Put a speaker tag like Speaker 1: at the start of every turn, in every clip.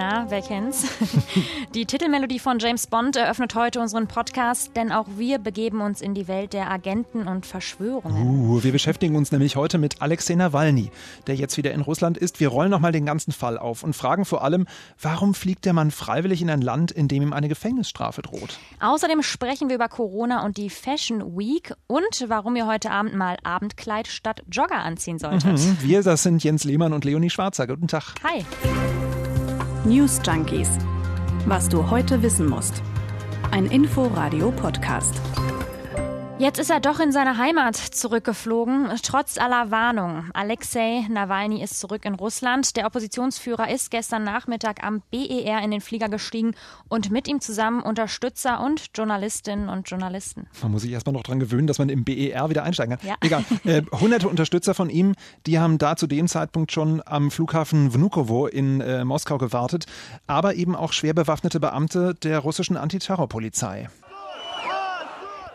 Speaker 1: Na, wer kennt's? Die Titelmelodie von James Bond eröffnet heute unseren Podcast, denn auch wir begeben uns in die Welt der Agenten und Verschwörungen.
Speaker 2: Uh, wir beschäftigen uns nämlich heute mit Alexei Nawalny, der jetzt wieder in Russland ist. Wir rollen nochmal den ganzen Fall auf und fragen vor allem, warum fliegt der Mann freiwillig in ein Land, in dem ihm eine Gefängnisstrafe droht?
Speaker 1: Außerdem sprechen wir über Corona und die Fashion Week und warum ihr heute Abend mal Abendkleid statt Jogger anziehen solltet.
Speaker 2: Mhm, wir, das sind Jens Lehmann und Leonie Schwarzer. Guten Tag.
Speaker 1: Hi.
Speaker 3: News Junkies. Was du heute wissen musst. Ein Info-Radio-Podcast.
Speaker 1: Jetzt ist er doch in seine Heimat zurückgeflogen, trotz aller Warnungen. Alexei Nawalny ist zurück in Russland. Der Oppositionsführer ist gestern Nachmittag am BER in den Flieger gestiegen und mit ihm zusammen Unterstützer und Journalistinnen und Journalisten.
Speaker 2: Man muss sich erstmal noch daran gewöhnen, dass man im BER wieder einsteigen kann.
Speaker 1: Ja.
Speaker 2: Egal. Äh, hunderte Unterstützer von ihm, die haben da zu dem Zeitpunkt schon am Flughafen Vnukovo in äh, Moskau gewartet, aber eben auch schwer bewaffnete Beamte der russischen Antiterrorpolizei.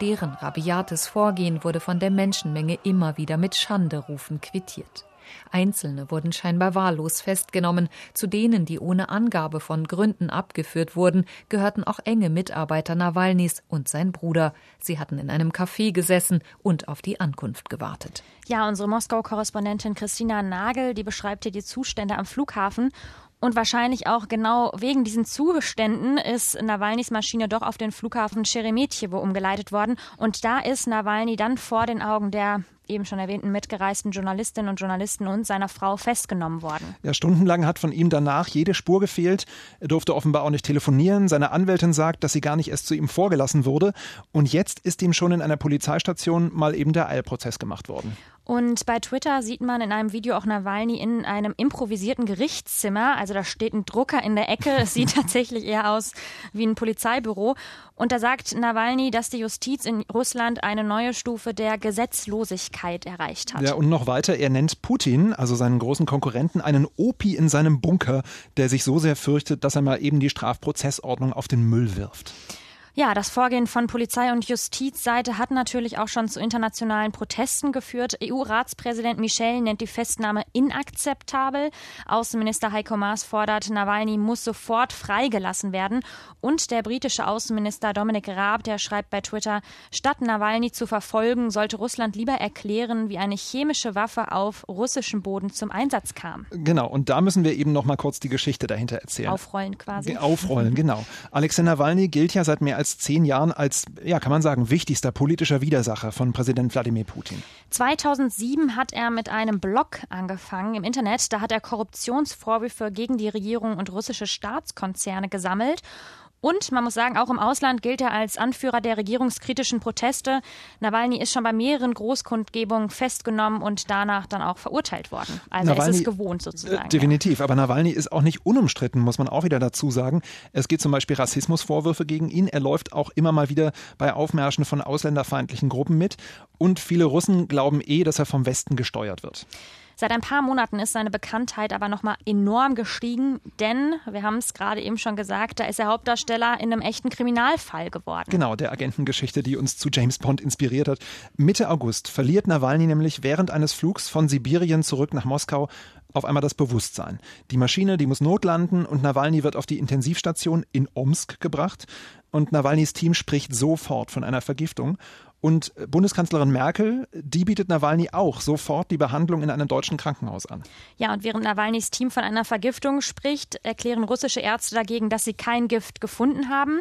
Speaker 4: Deren rabiates Vorgehen wurde von der Menschenmenge immer wieder mit Schanderufen quittiert. Einzelne wurden scheinbar wahllos festgenommen. Zu denen, die ohne Angabe von Gründen abgeführt wurden, gehörten auch enge Mitarbeiter Nawalnys und sein Bruder. Sie hatten in einem Café gesessen und auf die Ankunft gewartet.
Speaker 1: Ja, unsere Moskau-Korrespondentin Christina Nagel, die beschreibt hier die Zustände am Flughafen. Und wahrscheinlich auch genau wegen diesen Zuständen ist Nawalnys Maschine doch auf den Flughafen Sheremetyevo umgeleitet worden. Und da ist Nawalny dann vor den Augen der eben schon erwähnten mitgereisten Journalistinnen und Journalisten und seiner Frau festgenommen worden.
Speaker 2: Ja, stundenlang hat von ihm danach jede Spur gefehlt. Er durfte offenbar auch nicht telefonieren. Seine Anwältin sagt, dass sie gar nicht erst zu ihm vorgelassen wurde. Und jetzt ist ihm schon in einer Polizeistation mal eben der Eilprozess gemacht worden.
Speaker 1: Und bei Twitter sieht man in einem Video auch Nawalny in einem improvisierten Gerichtszimmer. Also da steht ein Drucker in der Ecke. Es sieht tatsächlich eher aus wie ein Polizeibüro. Und da sagt Nawalny, dass die Justiz in Russland eine neue Stufe der Gesetzlosigkeit erreicht hat.
Speaker 2: Ja, und noch weiter, er nennt Putin, also seinen großen Konkurrenten, einen Opi in seinem Bunker, der sich so sehr fürchtet, dass er mal eben die Strafprozessordnung auf den Müll wirft.
Speaker 1: Ja, das Vorgehen von Polizei und Justizseite hat natürlich auch schon zu internationalen Protesten geführt. EU-Ratspräsident Michel nennt die Festnahme inakzeptabel. Außenminister Heiko Maas fordert, Nawalny muss sofort freigelassen werden. Und der britische Außenminister Dominic Raab, der schreibt bei Twitter, statt Nawalny zu verfolgen, sollte Russland lieber erklären, wie eine chemische Waffe auf russischem Boden zum Einsatz kam.
Speaker 2: Genau, und da müssen wir eben noch mal kurz die Geschichte dahinter erzählen.
Speaker 1: Aufrollen quasi.
Speaker 2: Aufrollen, genau. Alexei Nawalny gilt ja seit mehr als als zehn Jahren als, ja, kann man sagen, wichtigster politischer Widersacher von Präsident Wladimir Putin.
Speaker 1: 2007 hat er mit einem Blog angefangen im Internet. Da hat er Korruptionsvorwürfe gegen die Regierung und russische Staatskonzerne gesammelt. Und man muss sagen, auch im Ausland gilt er als Anführer der regierungskritischen Proteste. Nawalny ist schon bei mehreren Großkundgebungen festgenommen und danach dann auch verurteilt worden. Also
Speaker 2: Nawalny,
Speaker 1: es ist gewohnt sozusagen.
Speaker 2: Äh, definitiv, ja. aber Nawalny ist auch nicht unumstritten, muss man auch wieder dazu sagen. Es gibt zum Beispiel Rassismusvorwürfe gegen ihn. Er läuft auch immer mal wieder bei Aufmärschen von ausländerfeindlichen Gruppen mit. Und viele Russen glauben eh, dass er vom Westen gesteuert wird.
Speaker 1: Seit ein paar Monaten ist seine Bekanntheit aber nochmal enorm gestiegen, denn, wir haben es gerade eben schon gesagt, da ist er Hauptdarsteller in einem echten Kriminalfall geworden.
Speaker 2: Genau, der Agentengeschichte, die uns zu James Bond inspiriert hat. Mitte August verliert Nawalny nämlich während eines Flugs von Sibirien zurück nach Moskau auf einmal das Bewusstsein. Die Maschine, die muss notlanden und Nawalny wird auf die Intensivstation in Omsk gebracht. Und Nawalnys Team spricht sofort von einer Vergiftung. Und Bundeskanzlerin Merkel, die bietet Nawalny auch sofort die Behandlung in einem deutschen Krankenhaus an.
Speaker 1: Ja, und während Nawalnys Team von einer Vergiftung spricht, erklären russische Ärzte dagegen, dass sie kein Gift gefunden haben.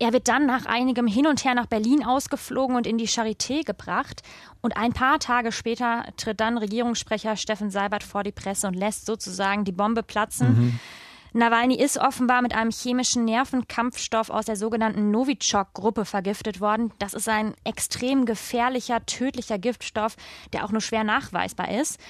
Speaker 1: Er wird dann nach einigem Hin und Her nach Berlin ausgeflogen und in die Charité gebracht. Und ein paar Tage später tritt dann Regierungssprecher Steffen Seibert vor die Presse und lässt sozusagen die Bombe platzen. Mhm. Nawalny ist offenbar mit einem chemischen Nervenkampfstoff aus der sogenannten Novichok-Gruppe vergiftet worden. Das ist ein extrem gefährlicher, tödlicher Giftstoff, der auch nur schwer nachweisbar ist.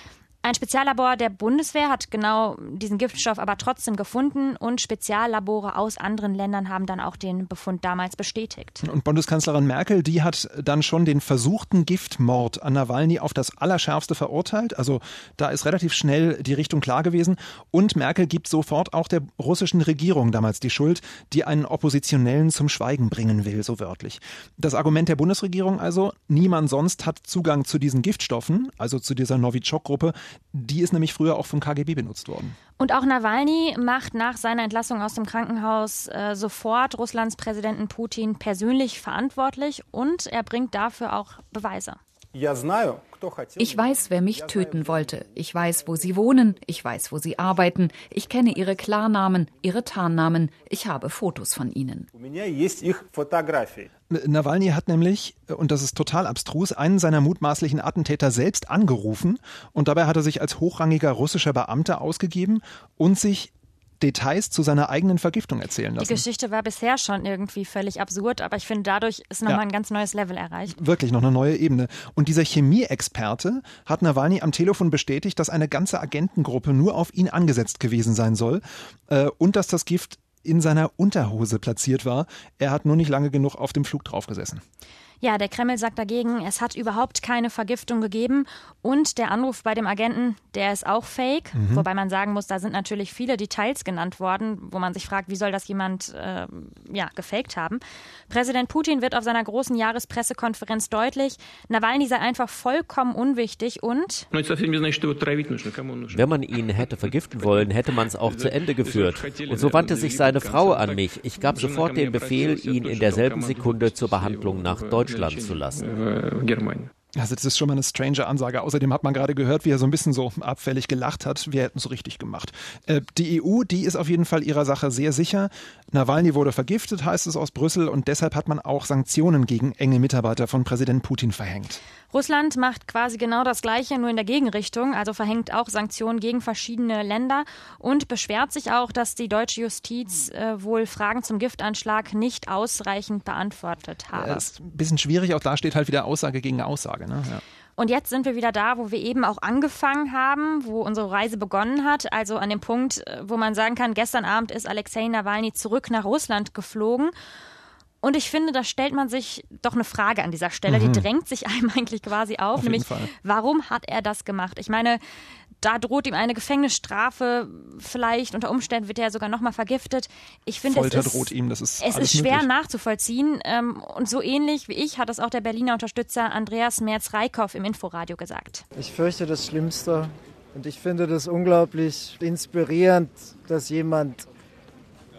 Speaker 1: Ein Speziallabor der Bundeswehr hat genau diesen Giftstoff aber trotzdem gefunden und Speziallabore aus anderen Ländern haben dann auch den Befund damals bestätigt.
Speaker 2: Und Bundeskanzlerin Merkel, die hat dann schon den versuchten Giftmord an Nawalny auf das Allerschärfste verurteilt. Also da ist relativ schnell die Richtung klar gewesen. Und Merkel gibt sofort auch der russischen Regierung damals die Schuld, die einen Oppositionellen zum Schweigen bringen will, so wörtlich. Das Argument der Bundesregierung also, niemand sonst hat Zugang zu diesen Giftstoffen, also zu dieser Novichok-Gruppe, Die ist nämlich früher auch vom KGB benutzt worden.
Speaker 1: Und auch Nawalny macht nach seiner Entlassung aus dem Krankenhaus äh, sofort Russlands Präsidenten Putin persönlich verantwortlich und er bringt dafür auch Beweise.
Speaker 4: Ich weiß, wer mich töten wollte. Ich weiß, wo sie wohnen. Ich weiß, wo sie arbeiten. Ich kenne ihre Klarnamen, ihre Tarnnamen. Ich habe Fotos von ihnen.
Speaker 2: Nawalny hat nämlich, und das ist total abstrus, einen seiner mutmaßlichen Attentäter selbst angerufen und dabei hat er sich als hochrangiger russischer Beamter ausgegeben und sich Details zu seiner eigenen Vergiftung erzählen lassen.
Speaker 1: Die Geschichte war bisher schon irgendwie völlig absurd, aber ich finde, dadurch ist nochmal ja. ein ganz neues Level erreicht.
Speaker 2: Wirklich noch eine neue Ebene. Und dieser Chemieexperte hat Nawalny am Telefon bestätigt, dass eine ganze Agentengruppe nur auf ihn angesetzt gewesen sein soll äh, und dass das Gift in seiner Unterhose platziert war. Er hat nur nicht lange genug auf dem Flug draufgesessen.
Speaker 1: Ja, der Kreml sagt dagegen, es hat überhaupt keine Vergiftung gegeben und der Anruf bei dem Agenten, der ist auch fake, mhm. wobei man sagen muss, da sind natürlich viele Details genannt worden, wo man sich fragt, wie soll das jemand äh, ja, gefaked haben. Präsident Putin wird auf seiner großen Jahrespressekonferenz deutlich, Nawalny sei einfach vollkommen unwichtig und
Speaker 5: wenn man ihn hätte vergiften wollen, hätte man es auch zu Ende geführt. Und so wandte sich seine Frau an mich. Ich gab sofort den Befehl, ihn in derselben Sekunde zur Behandlung nach Deutschland Deutschland zu lassen.
Speaker 2: Also das ist schon mal eine strange Ansage. Außerdem hat man gerade gehört, wie er so ein bisschen so abfällig gelacht hat. Wir hätten es richtig gemacht. Äh, die EU, die ist auf jeden Fall ihrer Sache sehr sicher. Nawalny wurde vergiftet, heißt es aus Brüssel, und deshalb hat man auch Sanktionen gegen enge Mitarbeiter von Präsident Putin verhängt.
Speaker 1: Russland macht quasi genau das Gleiche, nur in der Gegenrichtung, also verhängt auch Sanktionen gegen verschiedene Länder und beschwert sich auch, dass die deutsche Justiz äh, wohl Fragen zum Giftanschlag nicht ausreichend beantwortet habe.
Speaker 2: Das ist ein bisschen schwierig, auch da steht halt wieder Aussage gegen Aussage. Ne? Ja.
Speaker 1: Und jetzt sind wir wieder da, wo wir eben auch angefangen haben, wo unsere Reise begonnen hat. Also an dem Punkt, äh, wo man sagen kann, gestern Abend ist Alexei Nawalny zurück nach Russland geflogen. Und ich finde, da stellt man sich doch eine Frage an dieser Stelle, mhm. die drängt sich einem eigentlich quasi auf, auf nämlich warum hat er das gemacht? Ich meine, da droht ihm eine Gefängnisstrafe, vielleicht unter Umständen wird er sogar nochmal vergiftet. Ich finde,
Speaker 2: Folter
Speaker 1: es ist,
Speaker 2: droht ihm, das ist
Speaker 1: Es ist schwer möglich. nachzuvollziehen ähm, und so ähnlich wie ich hat es auch der Berliner Unterstützer Andreas Merz-Reikhoff im Inforadio gesagt.
Speaker 6: Ich fürchte das Schlimmste und ich finde das unglaublich inspirierend, dass jemand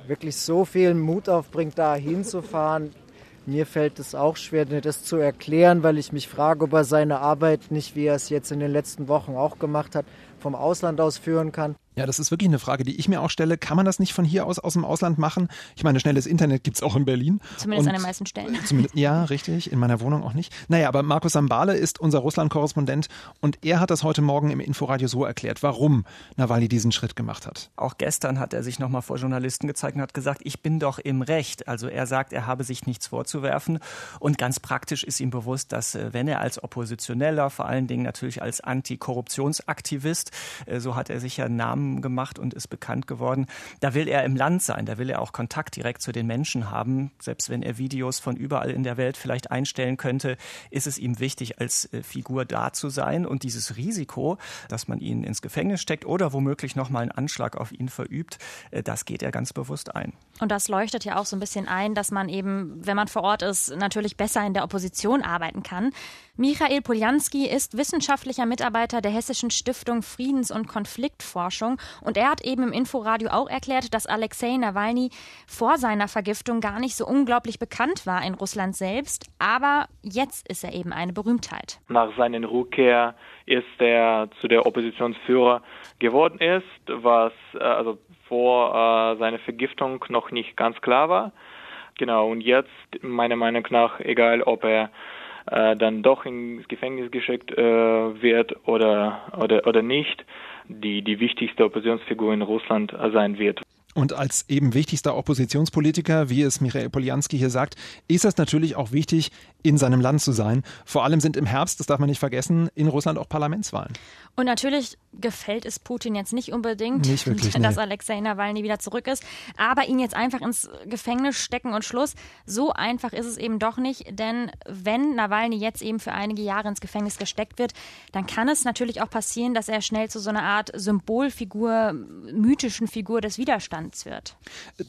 Speaker 6: wirklich so viel Mut aufbringt, da hinzufahren. Mir fällt es auch schwer, mir das zu erklären, weil ich mich frage, ob er seine Arbeit nicht, wie er es jetzt in den letzten Wochen auch gemacht hat, vom Ausland aus führen kann.
Speaker 2: Ja, das ist wirklich eine Frage, die ich mir auch stelle. Kann man das nicht von hier aus aus dem Ausland machen? Ich meine, schnelles Internet gibt es auch in Berlin.
Speaker 1: Zumindest Und, an den meisten Stellen.
Speaker 2: ja, richtig. In meiner Wohnung auch nicht. Naja, aber Markus Sambale ist unser Russland-Korrespondent und er hat das heute Morgen im Inforadio so erklärt, warum Nawalny diesen Schritt gemacht hat.
Speaker 7: Auch gestern hat er sich nochmal vor Journalisten gezeigt und hat gesagt, ich bin doch im Recht. Also er sagt, er habe sich nichts vorzuwerfen. Und ganz praktisch ist ihm bewusst, dass äh, wenn er als Oppositioneller, vor allen Dingen natürlich als Antikorruptionsaktivist, äh, so hat er sich ja Namen gemacht und ist bekannt geworden. Da will er im Land sein, da will er auch Kontakt direkt zu den Menschen haben. Selbst wenn er Videos von überall in der Welt vielleicht einstellen könnte, ist es ihm wichtig, als äh, Figur da zu sein. Und dieses Risiko, dass man ihn ins Gefängnis steckt oder womöglich nochmal einen Anschlag auf ihn verübt, äh, das geht er ganz bewusst ein.
Speaker 1: Und das leuchtet ja auch so ein bisschen ein, dass man eben, wenn man vor Ort ist, natürlich besser in der Opposition arbeiten kann. Michael Poljanski ist wissenschaftlicher Mitarbeiter der Hessischen Stiftung Friedens- und Konfliktforschung und er hat eben im Inforadio auch erklärt, dass Alexei Nawalny vor seiner Vergiftung gar nicht so unglaublich bekannt war in Russland selbst, aber jetzt ist er eben eine Berühmtheit.
Speaker 8: Nach seiner Rückkehr ist er zu der Oppositionsführer geworden ist, was äh, also vor äh, seiner Vergiftung noch nicht ganz klar war. Genau, und jetzt, meiner Meinung nach, egal ob er äh, dann doch ins Gefängnis geschickt äh, wird oder, oder, oder nicht, die, die wichtigste Oppositionsfigur in Russland sein wird.
Speaker 2: Und als eben wichtigster Oppositionspolitiker, wie es Michael Polianski hier sagt, ist es natürlich auch wichtig, in seinem Land zu sein. Vor allem sind im Herbst, das darf man nicht vergessen, in Russland auch Parlamentswahlen.
Speaker 1: Und natürlich gefällt es Putin jetzt nicht unbedingt,
Speaker 2: nicht wirklich,
Speaker 1: dass nee. Alexei Nawalny wieder zurück ist. Aber ihn jetzt einfach ins Gefängnis stecken und Schluss, so einfach ist es eben doch nicht. Denn wenn Nawalny jetzt eben für einige Jahre ins Gefängnis gesteckt wird, dann kann es natürlich auch passieren, dass er schnell zu so einer Art Symbolfigur, mythischen Figur des Widerstands wird.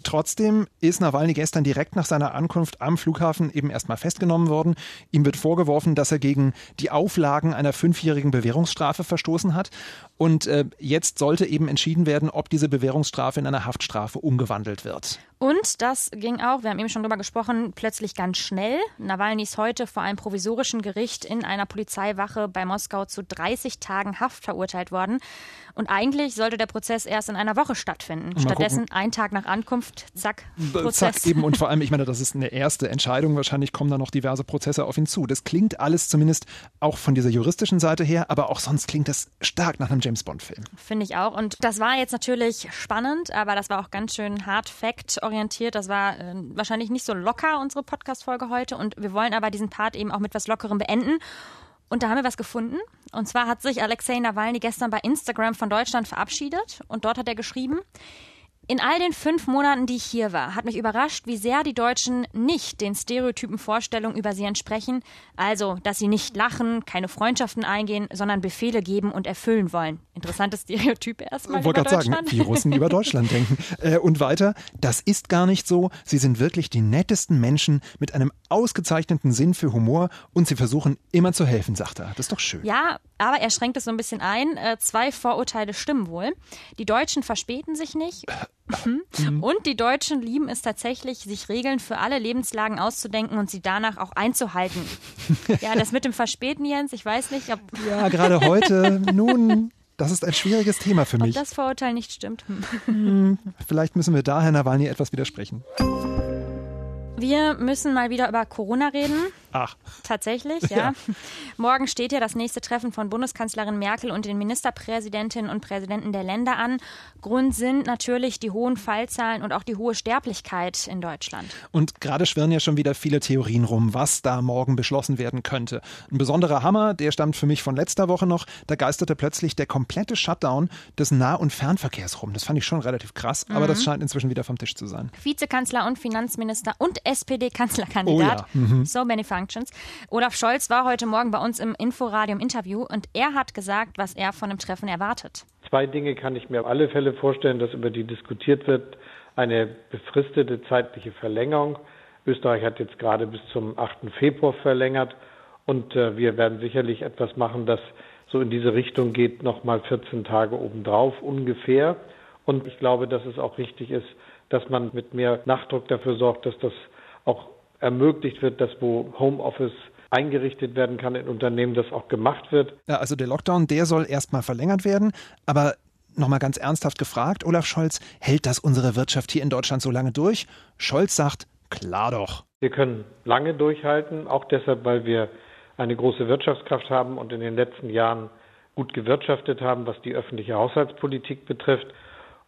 Speaker 2: Trotzdem ist Nawalny gestern direkt nach seiner Ankunft am Flughafen eben erstmal festgenommen worden worden. Ihm wird vorgeworfen, dass er gegen die Auflagen einer fünfjährigen Bewährungsstrafe verstoßen hat. Und äh, jetzt sollte eben entschieden werden, ob diese Bewährungsstrafe in eine Haftstrafe umgewandelt wird.
Speaker 1: Und das ging auch, wir haben eben schon drüber gesprochen, plötzlich ganz schnell. Nawalny ist heute vor einem provisorischen Gericht in einer Polizeiwache bei Moskau zu 30 Tagen Haft verurteilt worden. Und eigentlich sollte der Prozess erst in einer Woche stattfinden. Mal Stattdessen gucken. ein Tag nach Ankunft, zack, Prozess.
Speaker 2: Zack, eben. Und vor allem, ich meine, das ist eine erste Entscheidung. Wahrscheinlich kommen da noch diverse Prozesse auf ihn zu. Das klingt alles zumindest auch von dieser juristischen Seite her, aber auch sonst klingt das stark nach einem James Bond-Film.
Speaker 1: Finde ich auch. Und das war jetzt natürlich spannend, aber das war auch ganz schön hard fact-orientiert. Das war äh, wahrscheinlich nicht so locker, unsere Podcast-Folge heute. Und wir wollen aber diesen Part eben auch mit was Lockerem beenden. Und da haben wir was gefunden. Und zwar hat sich Alexei Nawalny gestern bei Instagram von Deutschland verabschiedet. Und dort hat er geschrieben, in all den fünf Monaten, die ich hier war, hat mich überrascht, wie sehr die Deutschen nicht den stereotypen Vorstellungen über sie entsprechen. Also, dass sie nicht lachen, keine Freundschaften eingehen, sondern Befehle geben und erfüllen wollen. Interessantes Stereotyp erstmal. Ich wollte gerade sagen,
Speaker 2: wie Russen über Deutschland denken. Äh, und weiter, das ist gar nicht so. Sie sind wirklich die nettesten Menschen mit einem ausgezeichneten Sinn für Humor und sie versuchen immer zu helfen, sagt er. Das ist doch schön.
Speaker 1: Ja, aber er schränkt es so ein bisschen ein. Äh, zwei Vorurteile stimmen wohl. Die Deutschen verspäten sich nicht. Mhm. Und die Deutschen lieben es tatsächlich, sich Regeln für alle Lebenslagen auszudenken und sie danach auch einzuhalten. ja, das mit dem Verspäten, Jens, ich weiß nicht, ob.
Speaker 2: Ja, gerade heute, nun. Das ist ein schwieriges Thema für mich.
Speaker 1: Ob das Vorurteil nicht stimmt.
Speaker 2: Hm, vielleicht müssen wir da, Herr Nawalny, etwas widersprechen.
Speaker 1: Wir müssen mal wieder über Corona reden.
Speaker 2: Ach.
Speaker 1: Tatsächlich, ja. ja. Morgen steht ja das nächste Treffen von Bundeskanzlerin Merkel und den Ministerpräsidentinnen und Präsidenten der Länder an. Grund sind natürlich die hohen Fallzahlen und auch die hohe Sterblichkeit in Deutschland.
Speaker 2: Und gerade schwirren ja schon wieder viele Theorien rum, was da morgen beschlossen werden könnte. Ein besonderer Hammer, der stammt für mich von letzter Woche noch. Da geisterte plötzlich der komplette Shutdown des Nah- und Fernverkehrs rum. Das fand ich schon relativ krass, mhm. aber das scheint inzwischen wieder vom Tisch zu sein.
Speaker 1: Vizekanzler und Finanzminister und SPD-Kanzlerkandidat. Oh ja. mhm. So many Functions. Olaf Scholz war heute Morgen bei uns im Inforadio im Interview und er hat gesagt, was er von dem Treffen erwartet.
Speaker 9: Zwei Dinge kann ich mir auf alle Fälle vorstellen, dass über die diskutiert wird. Eine befristete zeitliche Verlängerung. Österreich hat jetzt gerade bis zum 8. Februar verlängert und äh, wir werden sicherlich etwas machen, das so in diese Richtung geht, nochmal 14 Tage obendrauf ungefähr. Und ich glaube, dass es auch richtig ist, dass man mit mehr Nachdruck dafür sorgt, dass das auch ermöglicht wird, dass wo Homeoffice eingerichtet werden kann in Unternehmen, das auch gemacht wird.
Speaker 2: Ja, also der Lockdown, der soll erstmal verlängert werden, aber nochmal ganz ernsthaft gefragt, Olaf Scholz, hält das unsere Wirtschaft hier in Deutschland so lange durch? Scholz sagt, klar doch.
Speaker 9: Wir können lange durchhalten, auch deshalb, weil wir eine große Wirtschaftskraft haben und in den letzten Jahren gut gewirtschaftet haben, was die öffentliche Haushaltspolitik betrifft.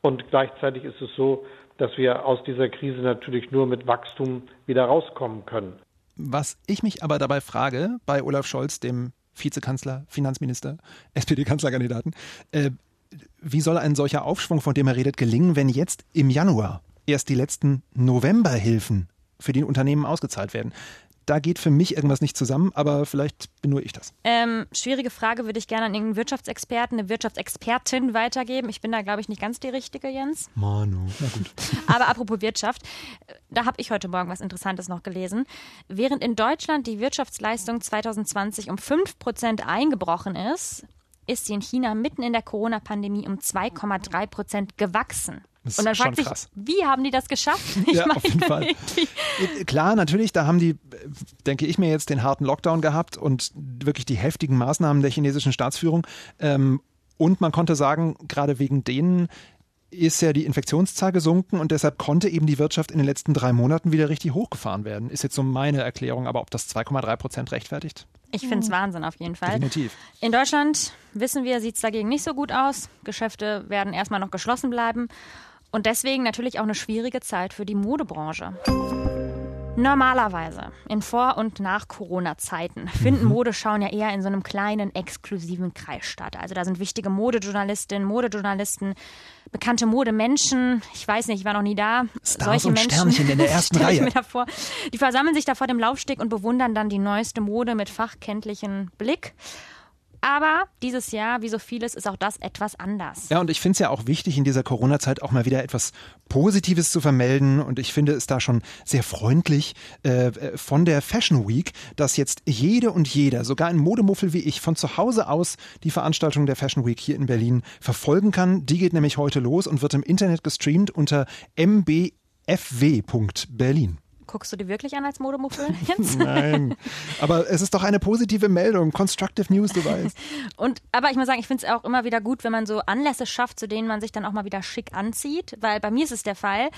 Speaker 9: Und gleichzeitig ist es so, dass wir aus dieser Krise natürlich nur mit Wachstum wieder rauskommen können.
Speaker 2: Was ich mich aber dabei frage, bei Olaf Scholz, dem Vizekanzler, Finanzminister, SPD-Kanzlerkandidaten, äh, wie soll ein solcher Aufschwung, von dem er redet, gelingen, wenn jetzt im Januar erst die letzten Novemberhilfen für die Unternehmen ausgezahlt werden? Da geht für mich irgendwas nicht zusammen, aber vielleicht bin nur ich das.
Speaker 1: Ähm, schwierige Frage würde ich gerne an irgendeinen Wirtschaftsexperten, eine Wirtschaftsexpertin weitergeben. Ich bin da, glaube ich, nicht ganz die richtige, Jens.
Speaker 2: Manu, na gut.
Speaker 1: aber apropos Wirtschaft, da habe ich heute Morgen was Interessantes noch gelesen. Während in Deutschland die Wirtschaftsleistung 2020 um 5 Prozent eingebrochen ist, ist sie in China mitten in der Corona-Pandemie um 2,3 Prozent gewachsen.
Speaker 2: Das
Speaker 1: und dann
Speaker 2: fragt
Speaker 1: sich, wie haben die das geschafft?
Speaker 2: Ich ja, meine, auf jeden Fall. Klar, natürlich, da haben die, denke ich mir jetzt, den harten Lockdown gehabt und wirklich die heftigen Maßnahmen der chinesischen Staatsführung. Ähm, und man konnte sagen, gerade wegen denen ist ja die Infektionszahl gesunken und deshalb konnte eben die Wirtschaft in den letzten drei Monaten wieder richtig hochgefahren werden. Ist jetzt so meine Erklärung, aber ob das 2,3 Prozent rechtfertigt?
Speaker 1: Ich finde es mhm. Wahnsinn auf jeden Fall.
Speaker 2: Definitiv.
Speaker 1: In Deutschland, wissen wir, sieht es dagegen nicht so gut aus. Geschäfte werden erstmal noch geschlossen bleiben. Und deswegen natürlich auch eine schwierige Zeit für die Modebranche. Normalerweise in Vor- und nach Corona-Zeiten finden mhm. Modeschauen ja eher in so einem kleinen, exklusiven Kreis statt. Also da sind wichtige Modejournalistinnen, Modejournalisten, bekannte Modemenschen. Ich weiß nicht, ich war noch nie da.
Speaker 2: Stars Solche und Menschen, Sternchen in der ersten Reihe.
Speaker 1: Davor. Die versammeln sich da vor dem Laufsteg und bewundern dann die neueste Mode mit fachkenntlichem Blick. Aber dieses Jahr, wie so vieles, ist auch das etwas anders.
Speaker 2: Ja, und ich finde es ja auch wichtig, in dieser Corona-Zeit auch mal wieder etwas Positives zu vermelden. Und ich finde es da schon sehr freundlich äh, von der Fashion Week, dass jetzt jede und jeder, sogar ein Modemuffel wie ich, von zu Hause aus die Veranstaltung der Fashion Week hier in Berlin verfolgen kann. Die geht nämlich heute los und wird im Internet gestreamt unter mbfw.berlin.
Speaker 1: Guckst du die wirklich an als Modemuffel jetzt?
Speaker 2: Nein. Aber es ist doch eine positive Meldung. Constructive News, du weißt.
Speaker 1: Und, aber ich muss sagen, ich finde es auch immer wieder gut, wenn man so Anlässe schafft, zu denen man sich dann auch mal wieder schick anzieht. Weil bei mir ist es der Fall,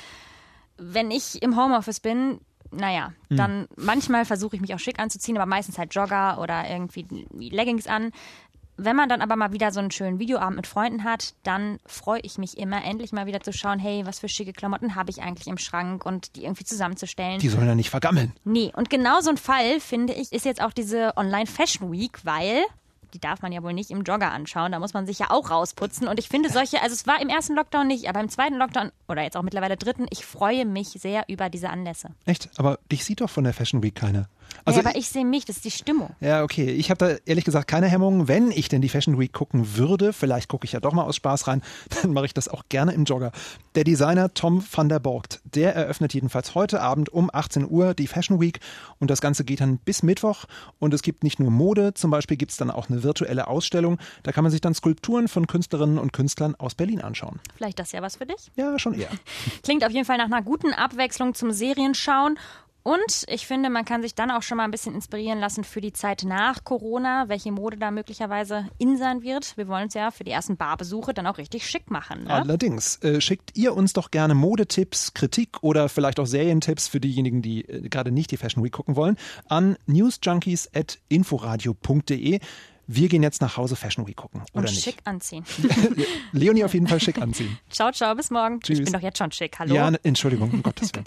Speaker 1: wenn ich im Homeoffice bin, naja, hm. dann manchmal versuche ich mich auch schick anzuziehen, aber meistens halt Jogger oder irgendwie Leggings an. Wenn man dann aber mal wieder so einen schönen Videoabend mit Freunden hat, dann freue ich mich immer, endlich mal wieder zu schauen, hey, was für schicke Klamotten habe ich eigentlich im Schrank und die irgendwie zusammenzustellen.
Speaker 2: Die sollen ja nicht vergammeln.
Speaker 1: Nee, und genau so ein Fall, finde ich, ist jetzt auch diese Online Fashion Week, weil die darf man ja wohl nicht im Jogger anschauen. Da muss man sich ja auch rausputzen. Und ich finde solche, also es war im ersten Lockdown nicht, aber im zweiten Lockdown oder jetzt auch mittlerweile dritten, ich freue mich sehr über diese Anlässe.
Speaker 2: Echt? Aber dich sieht doch von der Fashion Week keiner.
Speaker 1: Also ja, aber ich, ich sehe mich, das ist die Stimmung.
Speaker 2: Ja, okay. Ich habe da ehrlich gesagt keine Hemmungen. Wenn ich denn die Fashion Week gucken würde, vielleicht gucke ich ja doch mal aus Spaß rein, dann mache ich das auch gerne im Jogger. Der Designer Tom van der Borgt, der eröffnet jedenfalls heute Abend um 18 Uhr die Fashion Week und das Ganze geht dann bis Mittwoch und es gibt nicht nur Mode, zum Beispiel gibt es dann auch eine virtuelle Ausstellung. Da kann man sich dann Skulpturen von Künstlerinnen und Künstlern aus Berlin anschauen.
Speaker 1: Vielleicht das ja was für dich?
Speaker 2: Ja, schon eher.
Speaker 1: Klingt auf jeden Fall nach einer guten Abwechslung zum Serienschauen und ich finde, man kann sich dann auch schon mal ein bisschen inspirieren lassen für die Zeit nach Corona, welche Mode da möglicherweise in sein wird. Wir wollen es ja für die ersten Barbesuche dann auch richtig schick machen. Ne?
Speaker 2: Allerdings. Äh, schickt ihr uns doch gerne Modetipps, Kritik oder vielleicht auch Serientipps für diejenigen, die äh, gerade nicht die Fashion Week gucken wollen, an newsjunkies.inforadio.de. Wir gehen jetzt nach Hause Fashion Week gucken. Oder
Speaker 1: Und
Speaker 2: nicht?
Speaker 1: schick anziehen.
Speaker 2: Leonie auf jeden Fall schick anziehen.
Speaker 1: Ciao, ciao, bis morgen.
Speaker 2: Tschüss.
Speaker 1: Ich bin doch jetzt schon schick. Hallo.
Speaker 2: Ja, Entschuldigung, um Gottes Willen.